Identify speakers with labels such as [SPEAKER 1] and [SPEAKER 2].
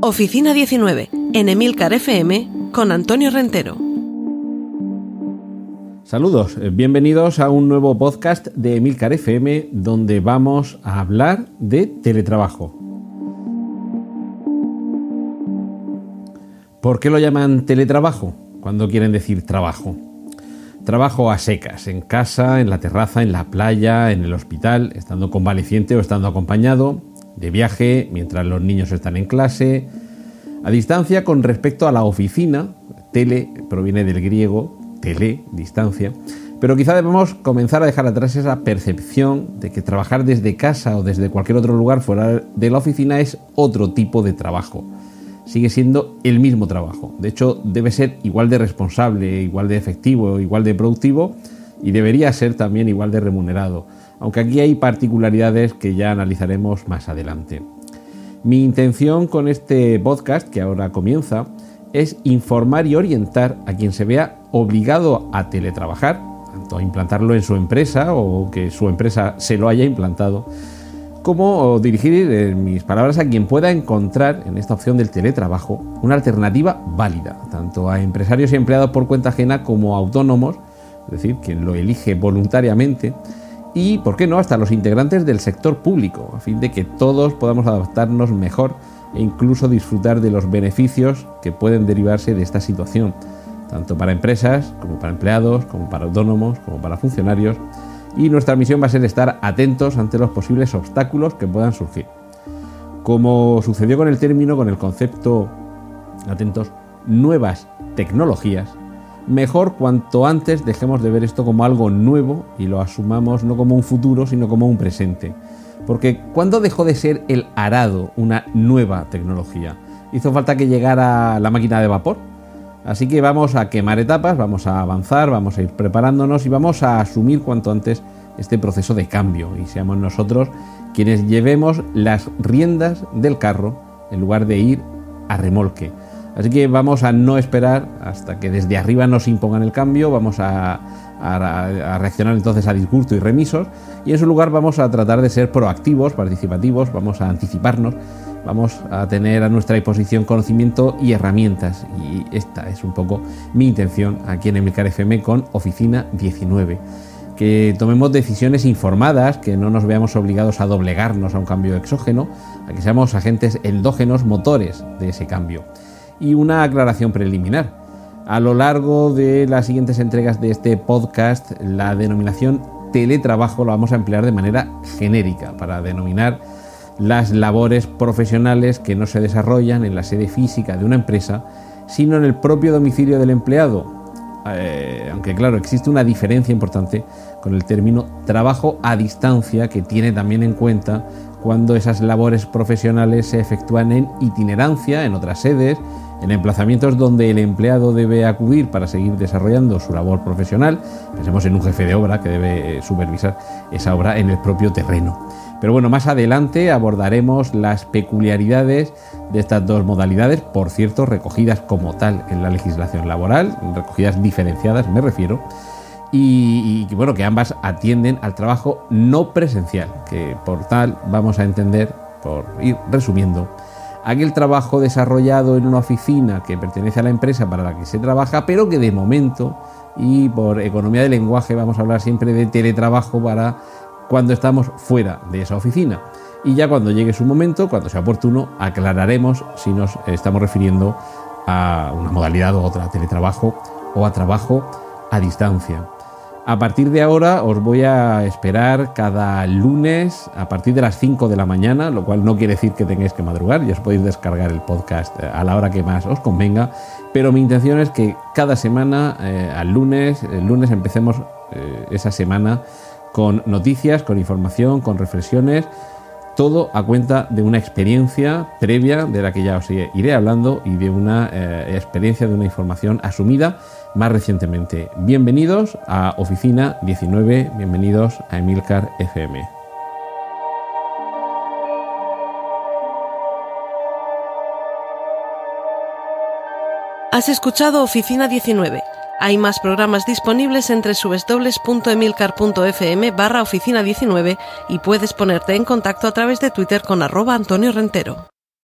[SPEAKER 1] Oficina 19, en Emilcar FM, con Antonio Rentero.
[SPEAKER 2] Saludos, eh, bienvenidos a un nuevo podcast de Emilcar FM donde vamos a hablar de teletrabajo. ¿Por qué lo llaman teletrabajo cuando quieren decir trabajo? Trabajo a secas, en casa, en la terraza, en la playa, en el hospital, estando convaleciente o estando acompañado, de viaje, mientras los niños están en clase, a distancia con respecto a la oficina, tele proviene del griego, tele, distancia, pero quizá debemos comenzar a dejar atrás esa percepción de que trabajar desde casa o desde cualquier otro lugar fuera de la oficina es otro tipo de trabajo. Sigue siendo el mismo trabajo. De hecho, debe ser igual de responsable, igual de efectivo, igual de productivo y debería ser también igual de remunerado, aunque aquí hay particularidades que ya analizaremos más adelante. Mi intención con este podcast, que ahora comienza, es informar y orientar a quien se vea obligado a teletrabajar, tanto a implantarlo en su empresa o que su empresa se lo haya implantado, cómo dirigir en mis palabras a quien pueda encontrar en esta opción del teletrabajo una alternativa válida, tanto a empresarios y empleados por cuenta ajena como autónomos, es decir, quien lo elige voluntariamente, y, ¿por qué no?, hasta los integrantes del sector público, a fin de que todos podamos adaptarnos mejor e incluso disfrutar de los beneficios que pueden derivarse de esta situación, tanto para empresas como para empleados, como para autónomos, como para funcionarios y nuestra misión va a ser estar atentos ante los posibles obstáculos que puedan surgir. Como sucedió con el término, con el concepto, atentos, nuevas tecnologías, mejor cuanto antes dejemos de ver esto como algo nuevo y lo asumamos no como un futuro, sino como un presente. Porque ¿cuándo dejó de ser el arado una nueva tecnología? ¿Hizo falta que llegara la máquina de vapor? Así que vamos a quemar etapas, vamos a avanzar, vamos a ir preparándonos y vamos a asumir cuanto antes este proceso de cambio y seamos nosotros quienes llevemos las riendas del carro en lugar de ir a remolque. Así que vamos a no esperar hasta que desde arriba nos impongan el cambio, vamos a, reaccionar entonces a disgusto y remisos y en su lugar vamos a tratar de ser proactivos, participativos, vamos a anticiparnos vamos a tener a nuestra disposición conocimiento y herramientas. Y esta es un poco mi intención aquí en Emilcar FM con Oficina 19. Que tomemos decisiones informadas, que no nos veamos obligados a doblegarnos a un cambio exógeno, a que seamos agentes endógenos motores de ese cambio. Y una aclaración preliminar. A lo largo de las siguientes entregas de este podcast, la denominación teletrabajo la vamos a emplear de manera genérica para denominar las labores profesionales que no se desarrollan en la sede física de una empresa, sino en el propio domicilio del empleado. Eh, aunque claro, existe una diferencia importante con el término trabajo a distancia que tiene también en cuenta cuando esas labores profesionales se efectúan en itinerancia, en otras sedes, en emplazamientos donde el empleado debe acudir para seguir desarrollando su labor profesional. Pensemos en un jefe de obra que debe supervisar esa obra en el propio terreno. Pero bueno, más adelante abordaremos las peculiaridades de estas dos modalidades, por cierto, recogidas como tal en la legislación laboral, recogidas diferenciadas me refiero, y, bueno, que ambas atienden al trabajo no presencial, que por tal vamos a entender, por ir resumiendo, aquel trabajo desarrollado en una oficina que pertenece a la empresa para la que se trabaja, pero que de momento y por economía de lenguaje vamos a hablar siempre de teletrabajo para cuando estamos fuera de esa oficina. y ya cuando llegue su momento, cuando sea oportuno, aclararemos si nos estamos refiriendo a una modalidad u otra, teletrabajo o a trabajo a distancia. A partir de ahora os voy a esperar cada lunes a partir de las 5 de la mañana, lo cual no quiere decir que tengáis que madrugar, ya os podéis descargar el podcast eh, a la hora que más os convenga, pero mi intención es que cada semana, eh, al lunes, el lunes empecemos eh, esa semana con noticias, con información, con reflexiones todo a cuenta de una experiencia previa de la que ya os iré hablando y de una experiencia de una información asumida más recientemente. Bienvenidos a Oficina 19, bienvenidos a Emilcar FM.
[SPEAKER 1] Has escuchado Oficina 19 hay más programas disponibles entre www.emilcar.fm barra oficina 19 y puedes ponerte en contacto a través de Twitter con arroba Antonio Rentero.